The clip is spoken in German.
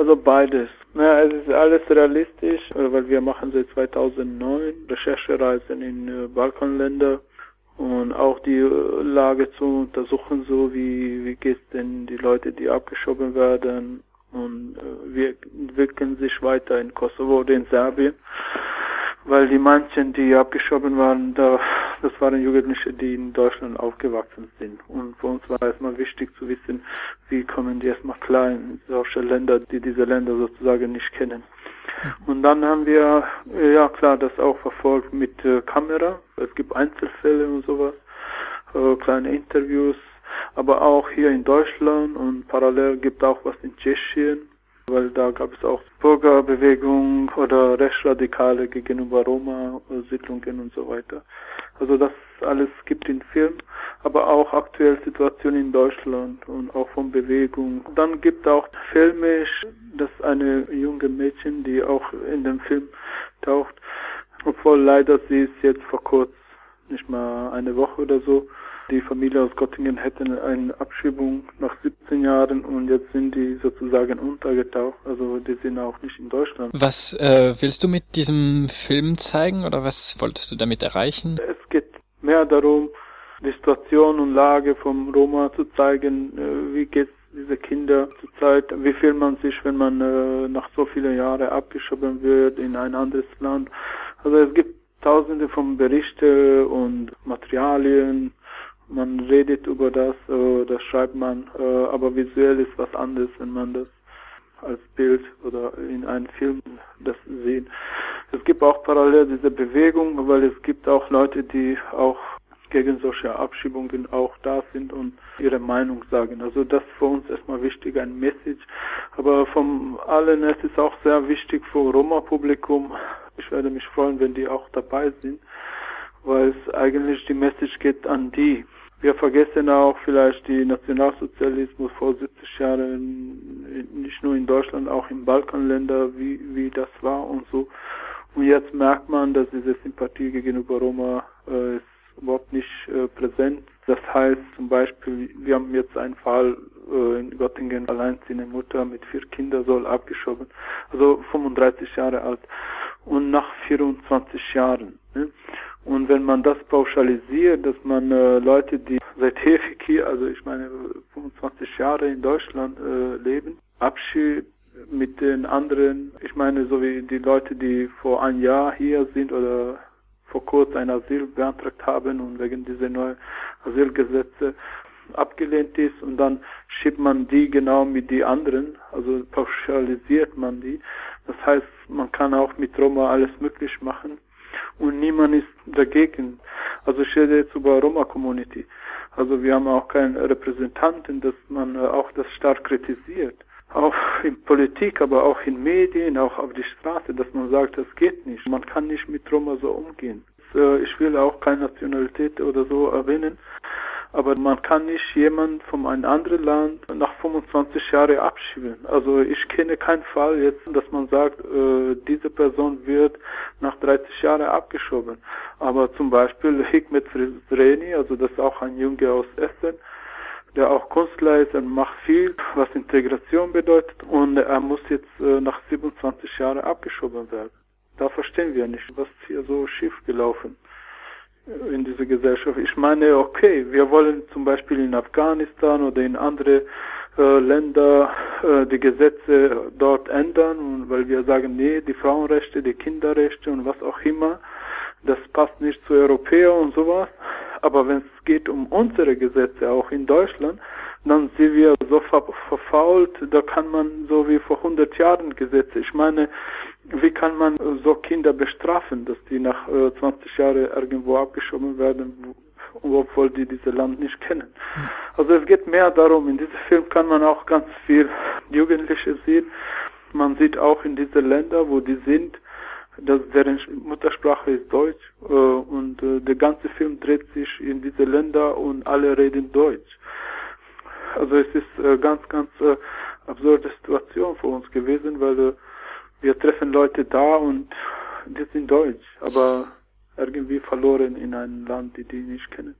Also beides. Ja, es ist alles realistisch, weil wir machen seit 2009 Recherchereisen in äh, Balkanländer und auch die äh, Lage zu untersuchen, so wie, wie geht's denn die Leute, die abgeschoben werden und äh, wie entwickeln sich weiter in Kosovo oder in Serbien. Weil die manchen, die abgeschoben waren, da, das waren Jugendliche, die in Deutschland aufgewachsen sind. Und für uns war erstmal wichtig zu wissen, wie kommen die erstmal klar in solche Länder, die diese Länder sozusagen nicht kennen. Und dann haben wir, äh, ja klar, das auch verfolgt mit äh, Kamera. Es gibt Einzelfälle und sowas, äh, kleine Interviews, aber auch hier in Deutschland und parallel gibt auch was in Tschechien, weil da gab es auch Bürgerbewegung oder Rechtsradikale gegenüber Roma-Siedlungen und so weiter. Also das alles gibt in Film, aber auch aktuell Situation in Deutschland und auch von Bewegung. Dann gibt auch filmisch, dass eine junge Mädchen, die auch in dem Film taucht, obwohl leider sie ist jetzt vor kurzem, nicht mal eine Woche oder so, die Familie aus Göttingen hätte eine Abschiebung nach 17 Jahren und jetzt sind die sozusagen untergetaucht. Also die sind auch nicht in Deutschland. Was äh, willst du mit diesem Film zeigen oder was wolltest du damit erreichen? Es geht mehr darum, die Situation und Lage vom Roma zu zeigen, äh, wie geht's diese Kinder zurzeit, wie fühlt man sich, wenn man äh, nach so vielen Jahren abgeschoben wird in ein anderes Land. Also es gibt tausende von Berichten und Materialien, man redet über das, äh, das schreibt man, äh, aber visuell ist was anderes, wenn man das als Bild oder in einem Film das sehen. Es gibt auch parallel diese Bewegung, weil es gibt auch Leute, die auch gegen solche Abschiebungen auch da sind und ihre Meinung sagen. Also das ist für uns erstmal wichtig, ein Message. Aber von allen es ist auch sehr wichtig für Roma-Publikum. Ich werde mich freuen, wenn die auch dabei sind, weil es eigentlich die Message geht an die. Wir vergessen auch vielleicht die Nationalsozialismus vor 70 Jahren, nicht nur in Deutschland, auch in Balkanländern, wie, wie das war und so. Und jetzt merkt man, dass diese Sympathie gegenüber Roma äh, ist überhaupt nicht äh, präsent. Das heißt zum Beispiel, wir haben jetzt einen Fall äh, in Göttingen, alleinziehende Mutter mit vier Kindern soll abgeschoben, also 35 Jahre alt und nach 24 Jahren. Ne? Und wenn man das pauschalisiert, dass man äh, Leute, die seit hier, also ich meine 25 Jahre in Deutschland äh, leben, abschiebt mit den anderen, ich meine so wie die Leute, die vor ein Jahr hier sind oder vor kurzem ein Asyl beantragt haben und wegen dieser neuen Asylgesetze abgelehnt ist und dann schiebt man die genau mit die anderen, also pauschalisiert man die. Das heißt, man kann auch mit Roma alles möglich machen und niemand ist dagegen. Also ich rede jetzt über Roma-Community. Also wir haben auch keinen Repräsentanten, dass man auch das stark kritisiert. Auch in Politik, aber auch in Medien, auch auf die Straße, dass man sagt, das geht nicht. Man kann nicht mit Roma so umgehen. Ich will auch keine Nationalität oder so erwähnen, aber man kann nicht jemand von einem anderen Land nach 25 Jahren abschieben. Also ich kenne keinen Fall jetzt, dass man sagt, äh, diese Person wird nach 30 Jahren abgeschoben. Aber zum Beispiel Hikmet Frizreni, also das ist auch ein Junge aus Essen, der auch Künstler ist und macht viel, was Integration bedeutet. Und er muss jetzt äh, nach 27 Jahren abgeschoben werden. Da verstehen wir nicht, was hier so schief gelaufen in dieser Gesellschaft. Ich meine, okay, wir wollen zum Beispiel in Afghanistan oder in andere äh, Länder äh, die Gesetze dort ändern, weil wir sagen, nee, die Frauenrechte, die Kinderrechte und was auch immer, das passt nicht zu Europäern und sowas. Aber wenn es geht um unsere Gesetze, auch in Deutschland, dann sind wir so ver verfault, da kann man so wie vor 100 Jahren Gesetze. Ich meine, wie kann man so Kinder bestrafen, dass die nach äh, 20 Jahren irgendwo abgeschoben werden, obwohl die dieses Land nicht kennen. Also es geht mehr darum, in diesem Film kann man auch ganz viel Jugendliche sehen. Man sieht auch in diese Länder, wo die sind, dass deren Muttersprache ist Deutsch äh, und äh, der ganze Film dreht sich in diese Länder und alle reden Deutsch. Also es ist äh, ganz, ganz äh, absurde Situation für uns gewesen, weil äh, wir treffen Leute da und die sind deutsch, aber irgendwie verloren in einem Land, die die nicht kennen.